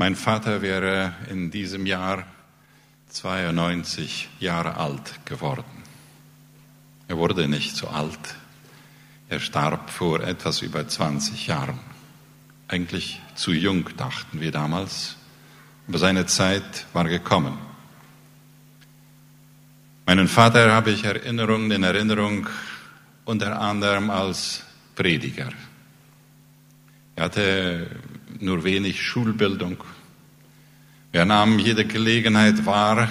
Mein Vater wäre in diesem Jahr 92 Jahre alt geworden. Er wurde nicht so alt. Er starb vor etwas über 20 Jahren. Eigentlich zu jung, dachten wir damals. Aber seine Zeit war gekommen. Meinen Vater habe ich Erinnerungen in Erinnerung, unter anderem als Prediger. Er hatte nur wenig Schulbildung. Er nahm jede Gelegenheit wahr,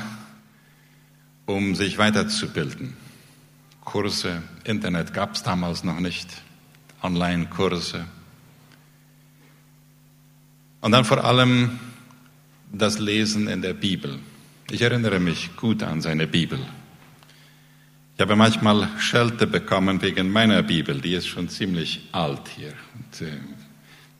um sich weiterzubilden. Kurse, Internet gab es damals noch nicht, Online-Kurse. Und dann vor allem das Lesen in der Bibel. Ich erinnere mich gut an seine Bibel. Ich habe manchmal Schelte bekommen wegen meiner Bibel, die ist schon ziemlich alt hier. Und, äh,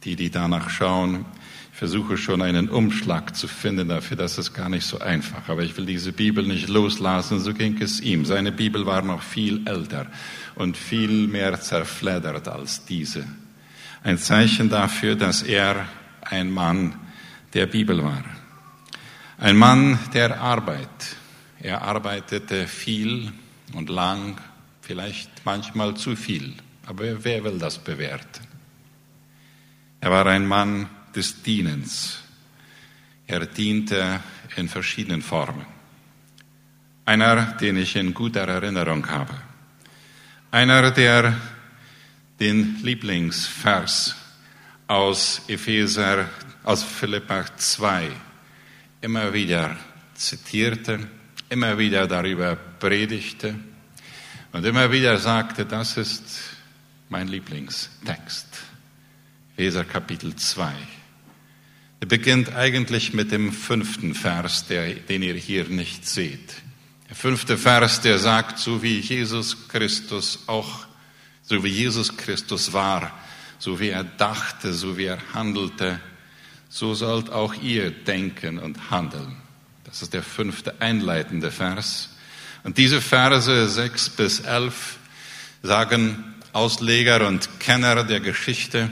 die, die danach schauen, ich versuche schon einen Umschlag zu finden dafür, das ist gar nicht so einfach. Aber ich will diese Bibel nicht loslassen, so ging es ihm. Seine Bibel war noch viel älter und viel mehr zerfleddert als diese. Ein Zeichen dafür, dass er ein Mann der Bibel war. Ein Mann der Arbeit. Er arbeitete viel und lang, vielleicht manchmal zu viel. Aber wer will das bewerten? Er war ein Mann des Dienens. Er diente in verschiedenen Formen. Einer, den ich in guter Erinnerung habe. Einer, der den Lieblingsvers aus Epheser, aus Philippa 2 immer wieder zitierte, immer wieder darüber predigte und immer wieder sagte, das ist mein Lieblingstext. Epheser Kapitel 2. Er beginnt eigentlich mit dem fünften Vers, der, den ihr hier nicht seht. Der fünfte Vers, der sagt, so wie Jesus Christus auch, so wie Jesus Christus war, so wie er dachte, so wie er handelte, so sollt auch ihr denken und handeln. Das ist der fünfte einleitende Vers. Und diese Verse sechs bis elf sagen Ausleger und Kenner der Geschichte,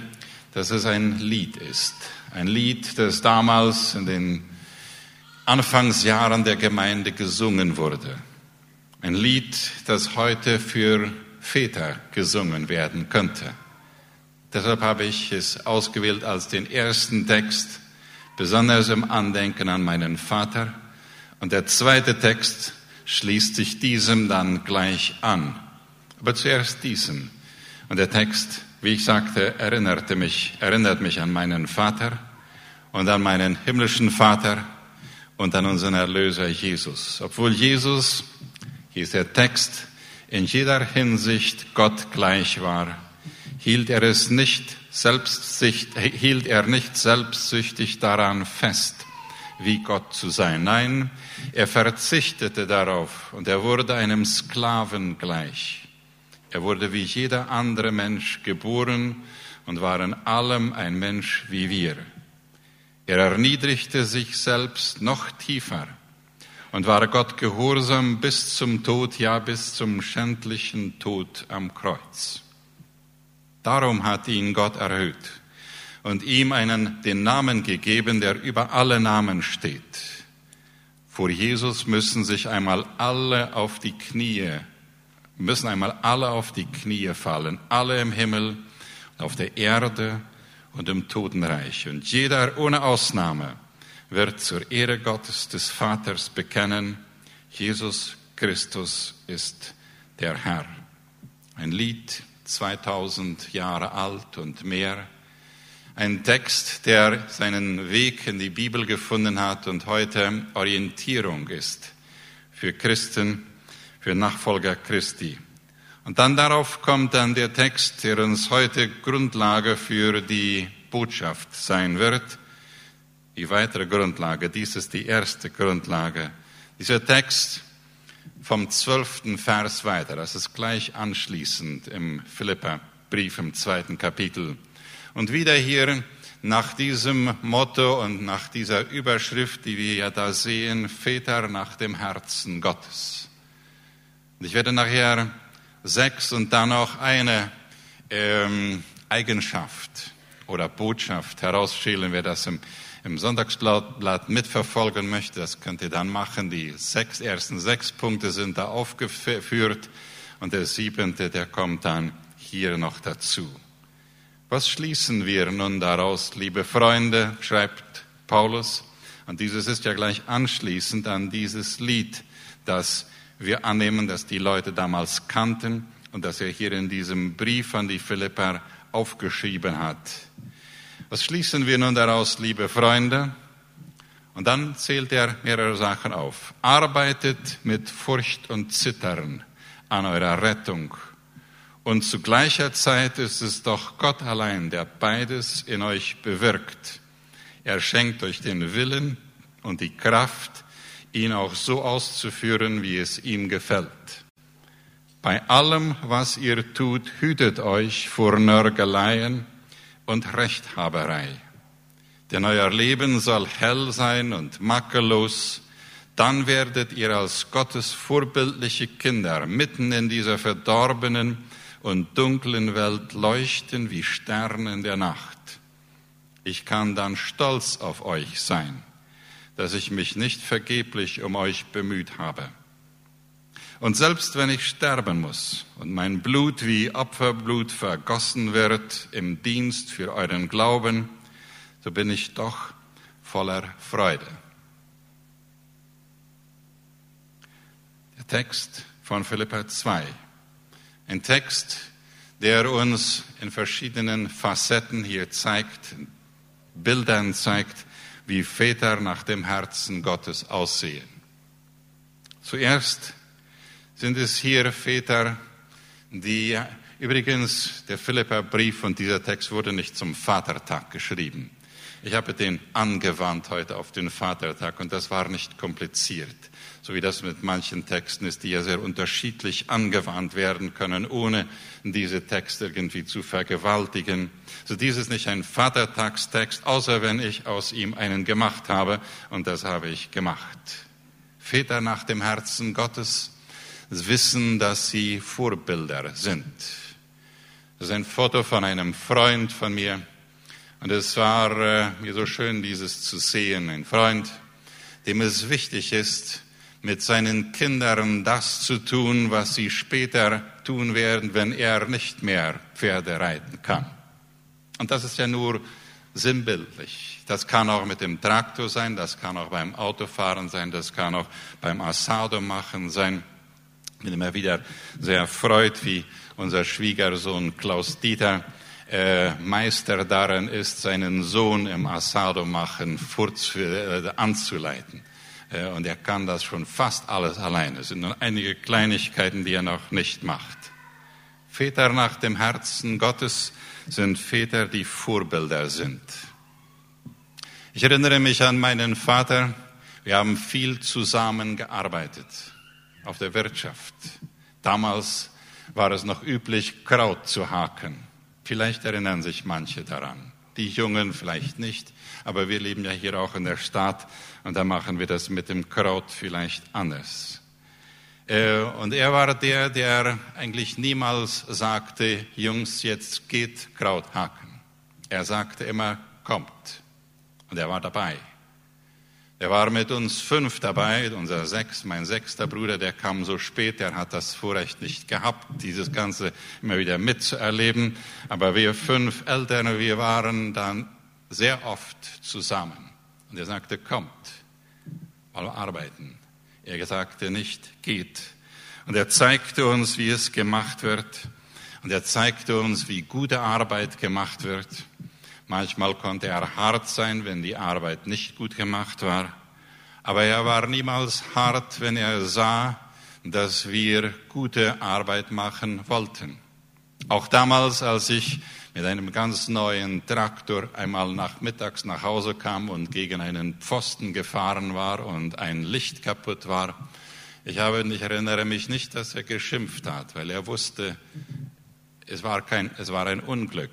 dass es ein Lied ist. Ein Lied, das damals in den Anfangsjahren der Gemeinde gesungen wurde. Ein Lied, das heute für Väter gesungen werden könnte. Deshalb habe ich es ausgewählt als den ersten Text, besonders im Andenken an meinen Vater. Und der zweite Text schließt sich diesem dann gleich an. Aber zuerst diesem. Und der Text wie ich sagte, erinnerte mich, erinnert mich an meinen Vater und an meinen himmlischen Vater und an unseren Erlöser Jesus. Obwohl Jesus, ist der Text, in jeder Hinsicht Gott gleich war, hielt er es nicht hielt er nicht selbstsüchtig daran fest, wie Gott zu sein. Nein, er verzichtete darauf und er wurde einem Sklaven gleich. Er wurde wie jeder andere Mensch geboren und war in allem ein Mensch wie wir. Er erniedrigte sich selbst noch tiefer und war Gott gehorsam bis zum Tod, ja bis zum schändlichen Tod am Kreuz. Darum hat ihn Gott erhöht und ihm einen, den Namen gegeben, der über alle Namen steht. Vor Jesus müssen sich einmal alle auf die Knie müssen einmal alle auf die Knie fallen, alle im Himmel, auf der Erde und im Totenreich. Und jeder ohne Ausnahme wird zur Ehre Gottes des Vaters bekennen, Jesus Christus ist der Herr. Ein Lied 2000 Jahre alt und mehr. Ein Text, der seinen Weg in die Bibel gefunden hat und heute Orientierung ist für Christen, für Nachfolger Christi. Und dann darauf kommt dann der Text, der uns heute Grundlage für die Botschaft sein wird. Die weitere Grundlage, dies ist die erste Grundlage. Dieser Text vom zwölften Vers weiter, das ist gleich anschließend im Philippa-Brief im zweiten Kapitel. Und wieder hier nach diesem Motto und nach dieser Überschrift, die wir ja da sehen, Väter nach dem Herzen Gottes. Ich werde nachher sechs und dann noch eine ähm, Eigenschaft oder Botschaft herausschälen, wer das im im Sonntagsblatt mitverfolgen möchte, das könnt ihr dann machen. Die sechs, ersten sechs Punkte sind da aufgeführt und der siebente, der kommt dann hier noch dazu. Was schließen wir nun daraus, liebe Freunde, schreibt Paulus. Und dieses ist ja gleich anschließend an dieses Lied, das wir annehmen, dass die Leute damals kannten und das er hier in diesem Brief an die Philipper aufgeschrieben hat. Was schließen wir nun daraus, liebe Freunde? Und dann zählt er mehrere Sachen auf. Arbeitet mit Furcht und Zittern an eurer Rettung und zu gleicher Zeit ist es doch Gott allein, der beides in euch bewirkt. Er schenkt euch den Willen und die Kraft, ihn auch so auszuführen, wie es ihm gefällt. Bei allem, was ihr tut, hütet euch vor Nörgeleien und Rechthaberei. Denn euer Leben soll hell sein und makellos, dann werdet ihr als Gottes vorbildliche Kinder mitten in dieser verdorbenen, und dunklen Welt leuchten wie Sterne in der Nacht. Ich kann dann stolz auf euch sein, dass ich mich nicht vergeblich um euch bemüht habe. Und selbst wenn ich sterben muss und mein Blut wie Opferblut vergossen wird im Dienst für euren Glauben, so bin ich doch voller Freude. Der Text von Philippa 2 ein Text, der uns in verschiedenen Facetten hier zeigt, Bildern zeigt, wie Väter nach dem Herzen Gottes aussehen. Zuerst sind es hier Väter, die übrigens der Philippa-Brief und dieser Text wurde nicht zum Vatertag geschrieben. Ich habe den angewandt heute auf den Vatertag und das war nicht kompliziert so wie das mit manchen Texten ist, die ja sehr unterschiedlich angewandt werden können, ohne diese Texte irgendwie zu vergewaltigen. So dies ist nicht ein Vatertagstext, außer wenn ich aus ihm einen gemacht habe, und das habe ich gemacht. Väter nach dem Herzen Gottes wissen, dass sie Vorbilder sind. Das ist ein Foto von einem Freund von mir, und es war äh, mir so schön, dieses zu sehen. Ein Freund, dem es wichtig ist, mit seinen Kindern das zu tun, was sie später tun werden, wenn er nicht mehr Pferde reiten kann. Und das ist ja nur sinnbildlich. Das kann auch mit dem Traktor sein, das kann auch beim Autofahren sein, das kann auch beim Asado machen sein. Ich bin immer wieder sehr freut, wie unser Schwiegersohn Klaus Dieter äh, Meister darin ist, seinen Sohn im Asado machen äh, anzuleiten. Äh, und er kann das schon fast alles alleine. Es sind nur einige Kleinigkeiten, die er noch nicht macht. Väter nach dem Herzen Gottes sind Väter, die Vorbilder sind. Ich erinnere mich an meinen Vater. Wir haben viel zusammen gearbeitet auf der Wirtschaft. Damals war es noch üblich, Kraut zu haken. Vielleicht erinnern sich manche daran. Die Jungen vielleicht nicht, aber wir leben ja hier auch in der Stadt und da machen wir das mit dem Kraut vielleicht anders. Äh, und er war der, der eigentlich niemals sagte, Jungs, jetzt geht Kraut haken. Er sagte immer, kommt. Und er war dabei. Er war mit uns fünf dabei, unser sechs, mein sechster Bruder, der kam so spät, der hat das Vorrecht nicht gehabt, dieses Ganze immer wieder mitzuerleben. Aber wir fünf Eltern, wir waren dann sehr oft zusammen. Und er sagte, kommt, mal arbeiten. Er sagte nicht, geht. Und er zeigte uns, wie es gemacht wird. Und er zeigte uns, wie gute Arbeit gemacht wird. Manchmal konnte er hart sein, wenn die Arbeit nicht gut gemacht war. Aber er war niemals hart, wenn er sah, dass wir gute Arbeit machen wollten. Auch damals, als ich mit einem ganz neuen Traktor einmal nachmittags nach Hause kam und gegen einen Pfosten gefahren war und ein Licht kaputt war. Ich, habe, ich erinnere mich nicht, dass er geschimpft hat, weil er wusste, es war, kein, es war ein Unglück.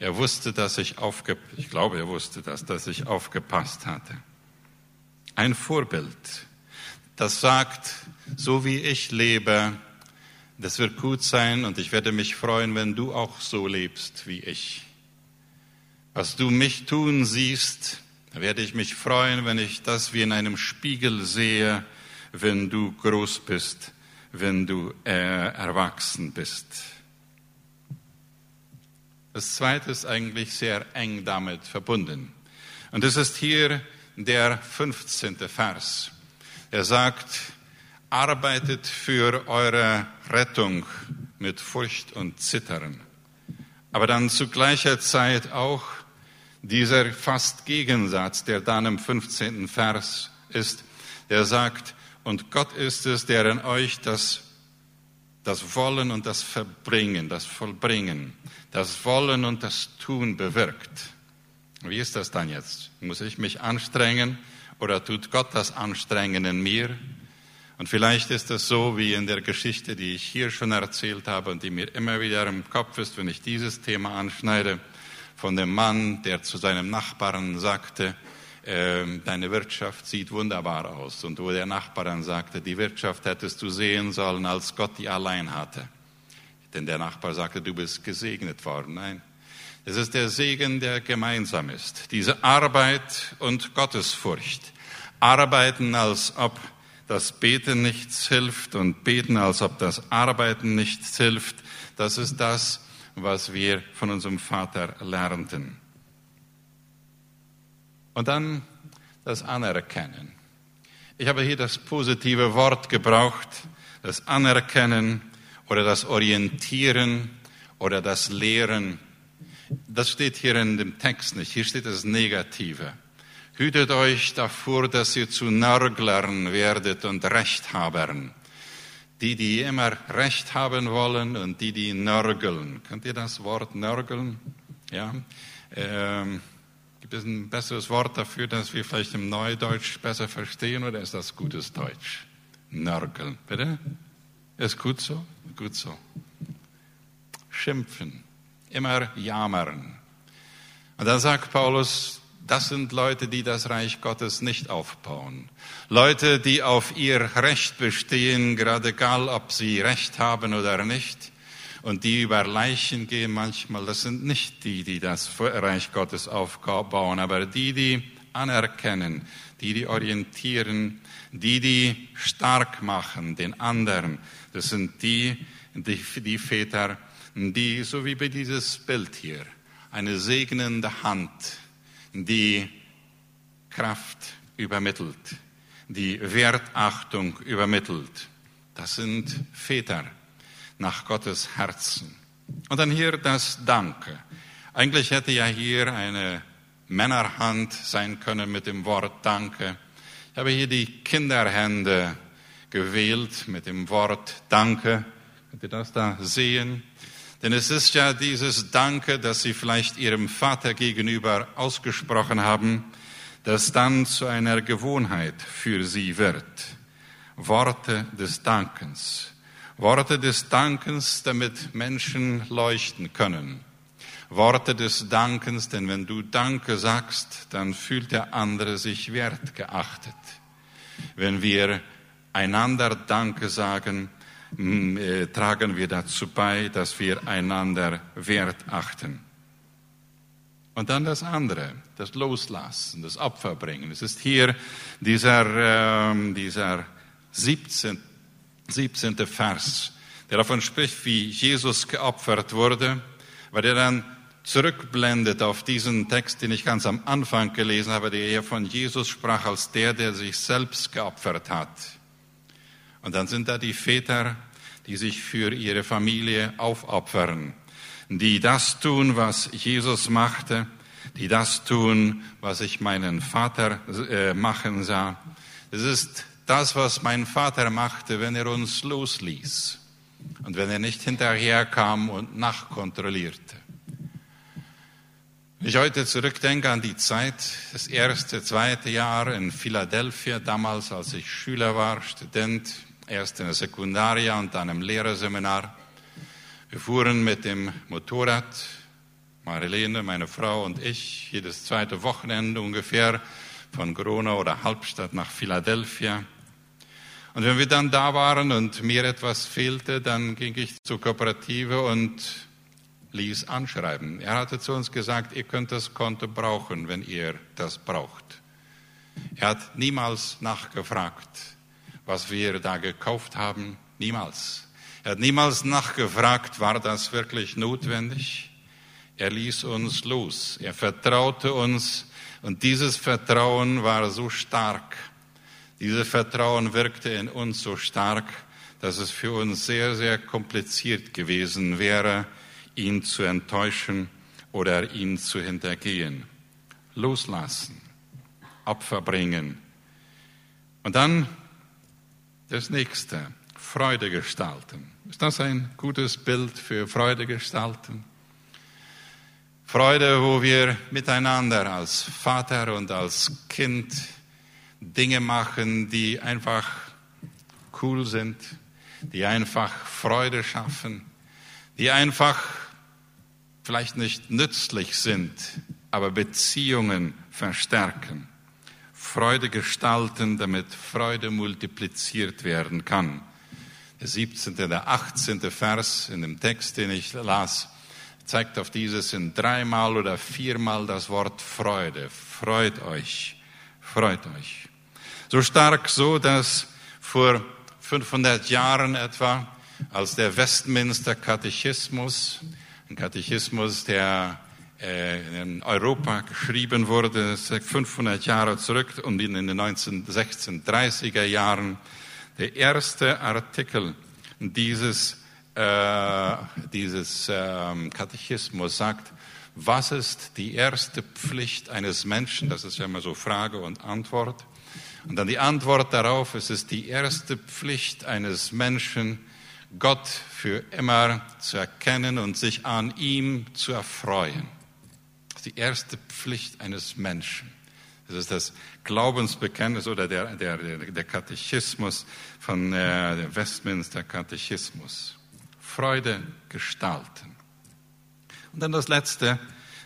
Er wusste, dass ich aufge, ich glaube, er wusste das, dass ich aufgepasst hatte. Ein Vorbild, das sagt, so wie ich lebe, das wird gut sein und ich werde mich freuen, wenn du auch so lebst wie ich. Was du mich tun siehst, werde ich mich freuen, wenn ich das wie in einem Spiegel sehe, wenn du groß bist, wenn du äh, erwachsen bist. Das zweite ist eigentlich sehr eng damit verbunden. Und es ist hier der 15. Vers. Er sagt, arbeitet für eure Rettung mit Furcht und Zittern. Aber dann zu gleicher Zeit auch dieser fast Gegensatz, der dann im 15. Vers ist, der sagt, und Gott ist es, der in euch das, das Wollen und das Verbringen, das Vollbringen, das Wollen und das Tun bewirkt. Wie ist das dann jetzt? Muss ich mich anstrengen oder tut Gott das Anstrengen in mir? Und vielleicht ist es so wie in der Geschichte, die ich hier schon erzählt habe und die mir immer wieder im Kopf ist, wenn ich dieses Thema anschneide, von dem Mann, der zu seinem Nachbarn sagte, deine Wirtschaft sieht wunderbar aus. Und wo der Nachbar dann sagte, die Wirtschaft hättest du sehen sollen, als Gott die allein hatte. Denn der Nachbar sagte, du bist gesegnet worden. Nein, es ist der Segen, der gemeinsam ist. Diese Arbeit und Gottesfurcht. Arbeiten, als ob das Beten nichts hilft und beten, als ob das Arbeiten nichts hilft. Das ist das, was wir von unserem Vater lernten. Und dann das Anerkennen. Ich habe hier das positive Wort gebraucht, das Anerkennen oder das Orientieren oder das Lehren das steht hier in dem Text nicht. Hier steht das Negative. Hütet euch davor, dass ihr zu Nörglern werdet und Rechthabern. Die, die immer Recht haben wollen und die, die nörgeln. Könnt ihr das Wort nörgeln? Ja. Ähm, gibt es ein besseres Wort dafür, das wir vielleicht im Neudeutsch besser verstehen oder ist das gutes Deutsch? Nörgeln, bitte? Ist gut so? Gut so. Schimpfen immer jammern. Und dann sagt Paulus, das sind Leute, die das Reich Gottes nicht aufbauen. Leute, die auf ihr Recht bestehen, gerade egal, ob sie Recht haben oder nicht. Und die über Leichen gehen manchmal, das sind nicht die, die das Reich Gottes aufbauen, aber die, die anerkennen, die, die orientieren, die, die stark machen, den anderen. Das sind die, die, die Väter, die, so wie bei dieses Bild hier, eine segnende Hand, die Kraft übermittelt, die Wertachtung übermittelt. Das sind Väter nach Gottes Herzen. Und dann hier das Danke. Eigentlich hätte ja hier eine Männerhand sein können mit dem Wort Danke. Ich habe hier die Kinderhände gewählt mit dem Wort Danke. Könnt ihr das da sehen? Denn es ist ja dieses Danke, das Sie vielleicht Ihrem Vater gegenüber ausgesprochen haben, das dann zu einer Gewohnheit für Sie wird. Worte des Dankens. Worte des Dankens, damit Menschen leuchten können. Worte des Dankens, denn wenn du Danke sagst, dann fühlt der andere sich wertgeachtet. Wenn wir einander Danke sagen, äh, tragen wir dazu bei, dass wir einander wert achten. Und dann das andere, das Loslassen, das Opferbringen. Es ist hier dieser, äh, dieser 17, 17. Vers, der davon spricht, wie Jesus geopfert wurde, weil er dann zurückblendet auf diesen Text, den ich ganz am Anfang gelesen habe, der hier von Jesus sprach als der, der sich selbst geopfert hat. Und dann sind da die Väter, die sich für ihre Familie aufopfern, die das tun, was Jesus machte, die das tun, was ich meinen Vater äh, machen sah. Es ist das, was mein Vater machte, wenn er uns losließ und wenn er nicht hinterherkam und nachkontrollierte. Wenn ich heute zurückdenke an die Zeit, das erste, zweite Jahr in Philadelphia, damals als ich Schüler war, Student, erst in der Sekundaria und dann im Lehrerseminar. Wir fuhren mit dem Motorrad, Marilene, meine Frau und ich, jedes zweite Wochenende ungefähr von Corona oder Halbstadt nach Philadelphia. Und wenn wir dann da waren und mir etwas fehlte, dann ging ich zur Kooperative und ließ anschreiben. Er hatte zu uns gesagt, ihr könnt das Konto brauchen, wenn ihr das braucht. Er hat niemals nachgefragt, was wir da gekauft haben. Niemals. Er hat niemals nachgefragt, war das wirklich notwendig? Er ließ uns los. Er vertraute uns und dieses Vertrauen war so stark. Dieses Vertrauen wirkte in uns so stark, dass es für uns sehr, sehr kompliziert gewesen wäre, ihn zu enttäuschen oder ihn zu hintergehen. Loslassen, Opfer bringen. Und dann das nächste, Freude gestalten. Ist das ein gutes Bild für Freude gestalten? Freude, wo wir miteinander als Vater und als Kind Dinge machen, die einfach cool sind, die einfach Freude schaffen, die einfach vielleicht nicht nützlich sind, aber Beziehungen verstärken. Freude gestalten, damit Freude multipliziert werden kann. Der 17., der 18. Vers in dem Text, den ich las, zeigt auf dieses in dreimal oder viermal das Wort Freude. Freut euch, freut euch. So stark so, dass vor 500 Jahren etwa, als der Westminster Katechismus, ein Katechismus, der äh, in Europa geschrieben wurde, 500 Jahre zurück und in den 1930er Jahren, der erste Artikel dieses, äh, dieses äh, Katechismus sagt, was ist die erste Pflicht eines Menschen? Das ist ja immer so Frage und Antwort. Und dann die Antwort darauf, es ist die erste Pflicht eines Menschen, Gott für immer zu erkennen und sich an ihm zu erfreuen. Das ist die erste Pflicht eines Menschen. Das ist das Glaubensbekenntnis oder der, der, der Katechismus von äh, Westminster Katechismus. Freude gestalten. Und dann das Letzte,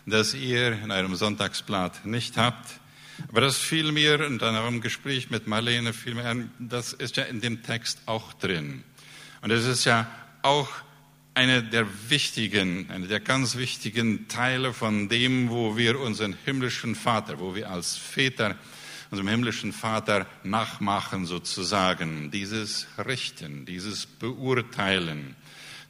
das ihr in eurem Sonntagsblatt nicht habt, aber das fiel mir in einem Gespräch mit Marlene an, das ist ja in dem Text auch drin. Und es ist ja auch eine der wichtigen, eine der ganz wichtigen Teile von dem, wo wir unseren himmlischen Vater, wo wir als Väter unserem himmlischen Vater nachmachen sozusagen. Dieses Richten, dieses Beurteilen,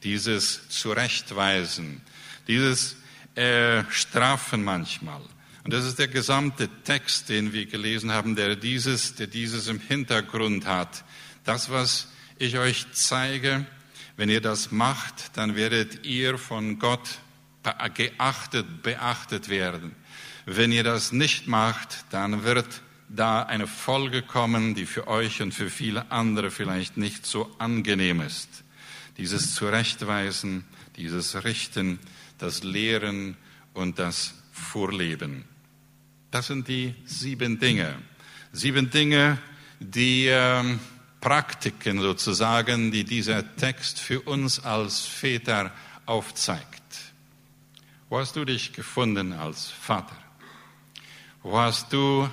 dieses Zurechtweisen, dieses äh, Strafen manchmal. Und das ist der gesamte Text, den wir gelesen haben, der dieses, der dieses im Hintergrund hat. Das, was ich euch zeige, wenn ihr das macht, dann werdet ihr von Gott geachtet, beachtet werden. Wenn ihr das nicht macht, dann wird da eine Folge kommen, die für euch und für viele andere vielleicht nicht so angenehm ist. Dieses Zurechtweisen, dieses Richten, das Lehren und das Vorleben. Das sind die sieben Dinge. Sieben Dinge, die ähm, Praktiken sozusagen, die dieser Text für uns als Väter aufzeigt. Wo hast du dich gefunden als Vater? Wo hast du,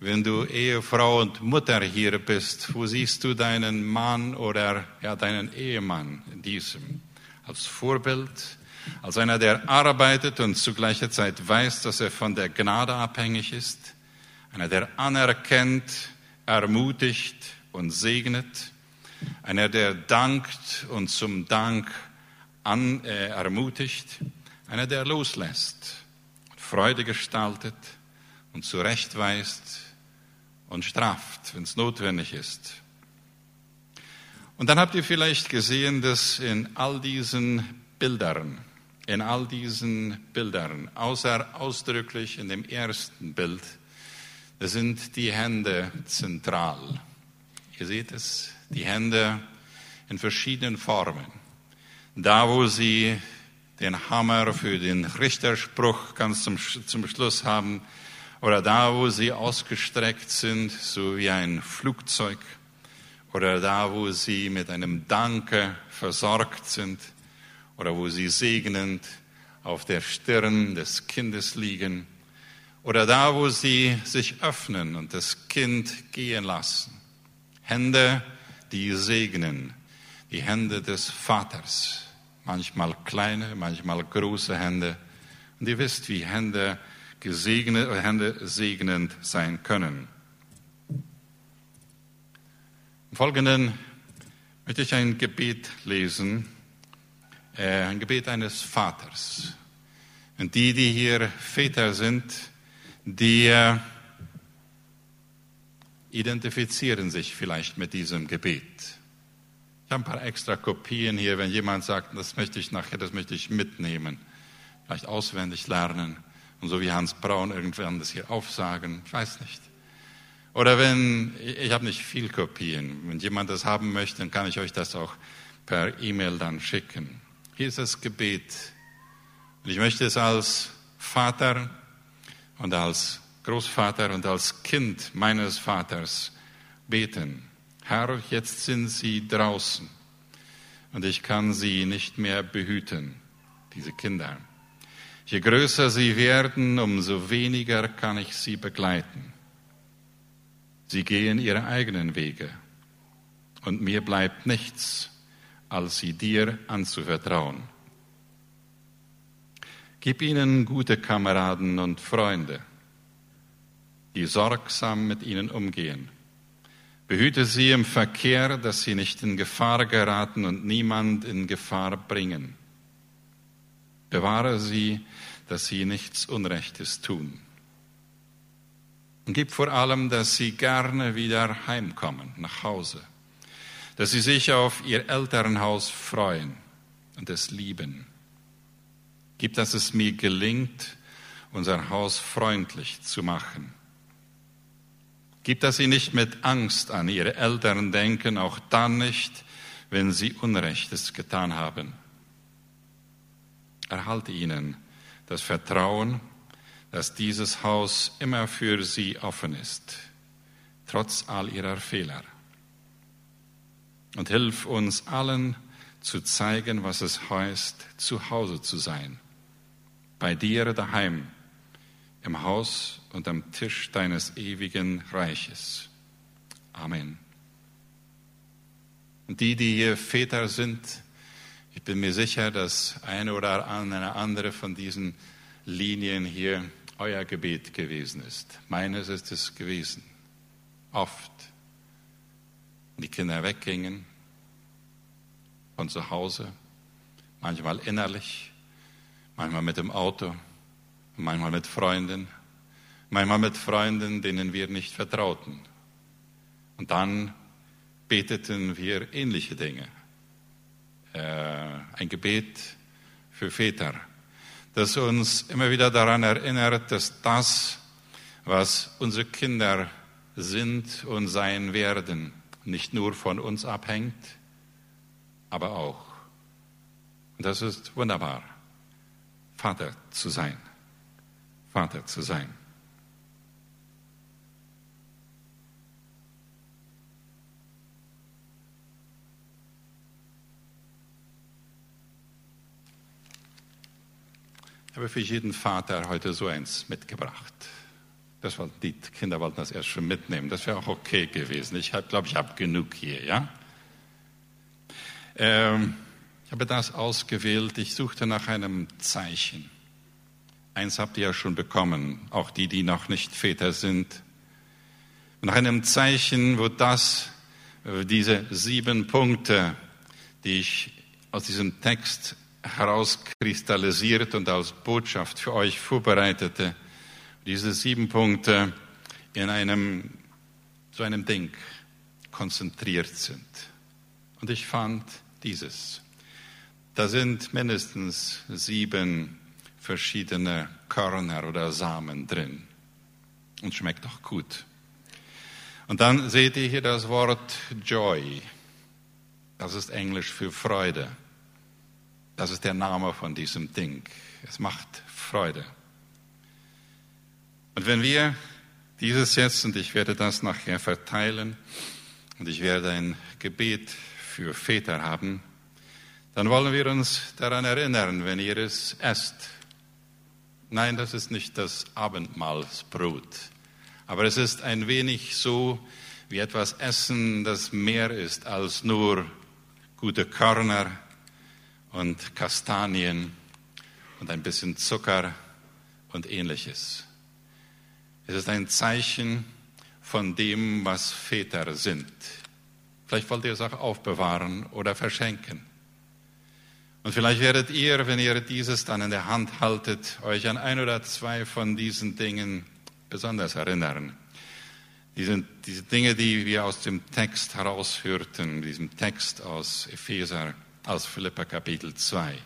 wenn du Ehefrau und Mutter hier bist, wo siehst du deinen Mann oder ja, deinen Ehemann in diesem? Als Vorbild, als einer, der arbeitet und zu gleicher Zeit weiß, dass er von der Gnade abhängig ist, einer, der anerkennt, ermutigt und segnet, einer, der dankt und zum Dank an, äh, ermutigt, einer, der loslässt, Freude gestaltet und zurechtweist und straft, wenn es notwendig ist. Und dann habt ihr vielleicht gesehen, dass in all diesen Bildern, in all diesen Bildern, außer ausdrücklich in dem ersten Bild, da sind die Hände zentral. Ihr seht es, die Hände in verschiedenen Formen. Da, wo sie den Hammer für den Richterspruch ganz zum, zum Schluss haben, oder da, wo sie ausgestreckt sind, so wie ein Flugzeug, oder da, wo sie mit einem Danke versorgt sind, oder wo sie segnend auf der Stirn des Kindes liegen oder da, wo sie sich öffnen und das Kind gehen lassen. Hände, die segnen, die Hände des Vaters manchmal kleine, manchmal große Hände. Und ihr wisst, wie Hände gesegnet, Hände segnend sein können. Im Folgenden möchte ich ein Gebet lesen, ein Gebet eines Vaters. Und die, die hier Väter sind, die äh, identifizieren sich vielleicht mit diesem Gebet. Ich habe ein paar extra Kopien hier, wenn jemand sagt, das möchte ich nachher, das möchte ich mitnehmen, vielleicht auswendig lernen und so wie Hans Braun irgendwann das hier aufsagen, ich weiß nicht. Oder wenn, ich habe nicht viel Kopien, wenn jemand das haben möchte, dann kann ich euch das auch per E-Mail dann schicken. Hier ist das Gebet. Und ich möchte es als Vater und als Großvater und als Kind meines Vaters beten. Herr, jetzt sind sie draußen und ich kann sie nicht mehr behüten, diese Kinder. Je größer sie werden, umso weniger kann ich sie begleiten. Sie gehen ihre eigenen Wege und mir bleibt nichts, als sie dir anzuvertrauen. Gib ihnen gute Kameraden und Freunde, die sorgsam mit ihnen umgehen. Behüte sie im Verkehr, dass sie nicht in Gefahr geraten und niemand in Gefahr bringen. Bewahre sie, dass sie nichts Unrechtes tun. Und gib vor allem, dass sie gerne wieder heimkommen, nach Hause, dass sie sich auf ihr Elternhaus freuen und es lieben. Gib, dass es mir gelingt, unser Haus freundlich zu machen. Gib, dass sie nicht mit Angst an ihre Eltern denken, auch dann nicht, wenn sie Unrechtes getan haben. Erhalte ihnen das Vertrauen, dass dieses Haus immer für sie offen ist, trotz all ihrer Fehler. Und hilf uns allen zu zeigen, was es heißt, zu Hause zu sein, bei dir daheim, im Haus und am Tisch deines ewigen Reiches. Amen. Und die, die hier Väter sind, ich bin mir sicher, dass eine oder eine andere von diesen Linien hier euer Gebet gewesen ist. Meines ist es gewesen. Oft. Die Kinder weggingen von zu Hause, manchmal innerlich, manchmal mit dem Auto, manchmal mit Freunden, manchmal mit Freunden, denen wir nicht vertrauten. Und dann beteten wir ähnliche Dinge. Äh, ein Gebet für Väter, das uns immer wieder daran erinnert, dass das, was unsere Kinder sind und sein werden, nicht nur von uns abhängt, aber auch. Und das ist wunderbar, Vater zu sein. Vater zu sein. Ich habe für jeden Vater heute so eins mitgebracht. Das wollten, die Kinder wollten das erst schon mitnehmen. Das wäre auch okay gewesen. Ich glaube, ich habe genug hier, ja? Ähm, ich habe das ausgewählt. Ich suchte nach einem Zeichen. Eins habt ihr ja schon bekommen, auch die, die noch nicht Väter sind. Nach einem Zeichen, wo das, äh, diese sieben Punkte, die ich aus diesem Text herauskristallisiert und als Botschaft für euch vorbereitete, diese sieben Punkte in einem, so einem Ding konzentriert sind. Und ich fand dieses. Da sind mindestens sieben verschiedene Körner oder Samen drin. Und schmeckt doch gut. Und dann seht ihr hier das Wort Joy. Das ist Englisch für Freude. Das ist der Name von diesem Ding. Es macht Freude. Und wenn wir dieses jetzt, und ich werde das nachher verteilen, und ich werde ein Gebet für Väter haben, dann wollen wir uns daran erinnern, wenn ihr es esst. Nein, das ist nicht das Abendmahlsbrot, aber es ist ein wenig so wie etwas Essen, das mehr ist als nur gute Körner und Kastanien und ein bisschen Zucker und ähnliches. Es ist ein Zeichen von dem, was Väter sind. Vielleicht wollt ihr es auch aufbewahren oder verschenken. Und vielleicht werdet ihr, wenn ihr dieses dann in der Hand haltet, euch an ein oder zwei von diesen Dingen besonders erinnern. Diese, diese Dinge, die wir aus dem Text heraushörten, diesem Text aus Epheser, aus Philippa Kapitel 2.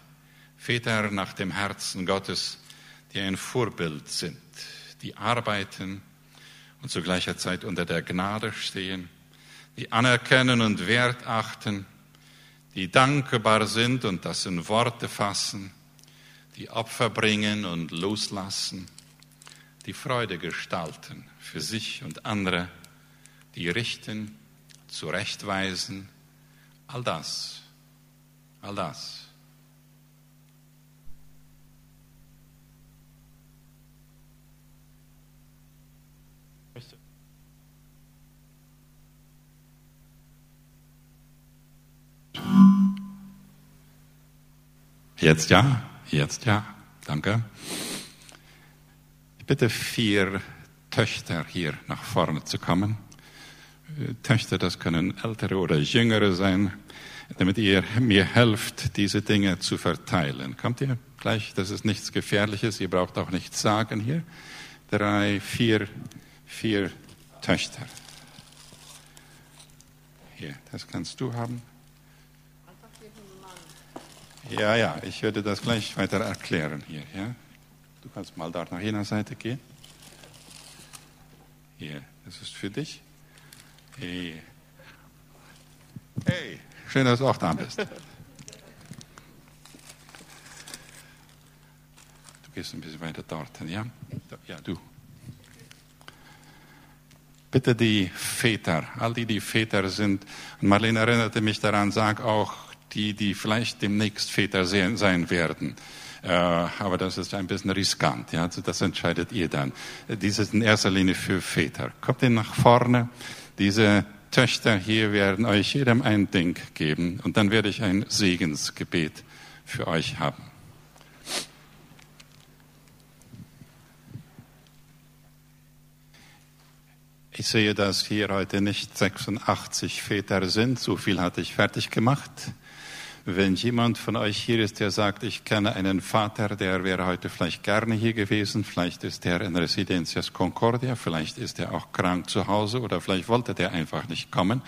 Väter nach dem Herzen Gottes, die ein Vorbild sind, die arbeiten und zu gleicher Zeit unter der Gnade stehen, die anerkennen und Wert achten, die dankbar sind und das in Worte fassen, die Opfer bringen und loslassen, die Freude gestalten für sich und andere, die richten, zurechtweisen, all das, all das. Jetzt ja, jetzt ja, danke. Ich bitte vier Töchter hier nach vorne zu kommen. Töchter, das können ältere oder jüngere sein, damit ihr mir helft, diese Dinge zu verteilen. Kommt ihr gleich? Das ist nichts Gefährliches. Ihr braucht auch nichts sagen hier. Drei, vier, vier Töchter. Hier, das kannst du haben. Ja, ja, ich werde das gleich weiter erklären hier. Ja? Du kannst mal dort nach jener Seite gehen. Hier, das ist für dich. Hey, hey schön, dass du auch da bist. Du gehst ein bisschen weiter dort, ja? Ja, du. Bitte die Väter, all die, die Väter sind. Marlene erinnerte mich daran, sag auch die, die vielleicht demnächst Väter sein werden. Äh, aber das ist ein bisschen riskant. Ja? Also das entscheidet ihr dann. Dies ist in erster Linie für Väter. Kommt ihr nach vorne. Diese Töchter hier werden euch jedem ein Ding geben und dann werde ich ein Segensgebet für euch haben. Ich sehe, dass hier heute nicht 86 Väter sind. So viel hatte ich fertig gemacht. Wenn jemand von euch hier ist, der sagt, ich kenne einen Vater, der wäre heute vielleicht gerne hier gewesen, vielleicht ist er in Residencias Concordia, vielleicht ist er auch krank zu Hause oder vielleicht wollte der einfach nicht kommen.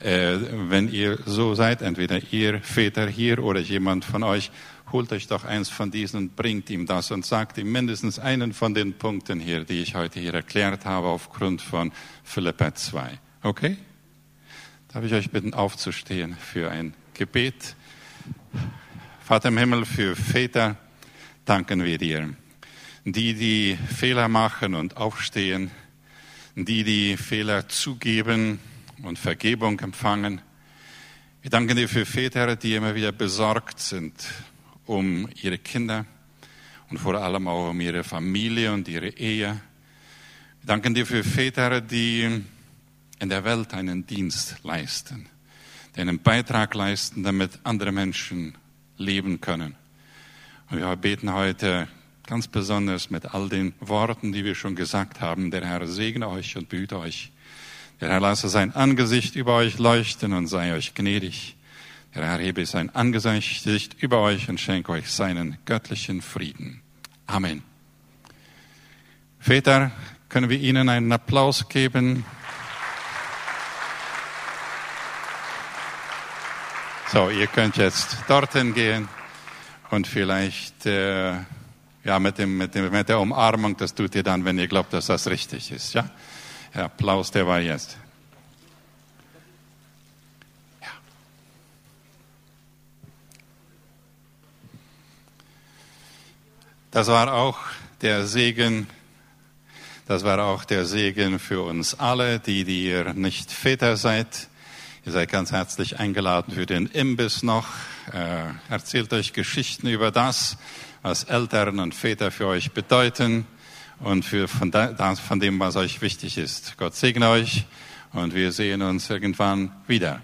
Äh, wenn ihr so seid, entweder ihr Väter hier oder jemand von euch, holt euch doch eins von diesen und bringt ihm das und sagt ihm mindestens einen von den Punkten hier, die ich heute hier erklärt habe aufgrund von Philippa 2. Okay? Darf ich euch bitten, aufzustehen für ein Gebet? Vater im Himmel, für Väter danken wir dir. Die, die Fehler machen und aufstehen, die, die Fehler zugeben und Vergebung empfangen. Wir danken dir für Väter, die immer wieder besorgt sind um ihre Kinder und vor allem auch um ihre Familie und ihre Ehe. Wir danken dir für Väter, die in der Welt einen Dienst leisten einen Beitrag leisten, damit andere Menschen leben können. Und wir beten heute ganz besonders mit all den Worten, die wir schon gesagt haben. Der Herr segne euch und behüte euch. Der Herr lasse sein Angesicht über euch leuchten und sei euch gnädig. Der Herr hebe sein Angesicht über euch und schenke euch seinen göttlichen Frieden. Amen. Väter, können wir Ihnen einen Applaus geben? So, ihr könnt jetzt dorthin gehen und vielleicht äh, ja, mit, dem, mit, dem, mit der Umarmung, das tut ihr dann, wenn ihr glaubt, dass das richtig ist. Ja? Der Applaus, der war jetzt. Ja. Das war auch der Segen, das war auch der Segen für uns alle, die, die ihr nicht Väter seid Ihr seid ganz herzlich eingeladen für den Imbiss noch. Äh, erzählt euch Geschichten über das, was Eltern und Väter für euch bedeuten und für, von, da, von dem, was euch wichtig ist. Gott segne euch und wir sehen uns irgendwann wieder.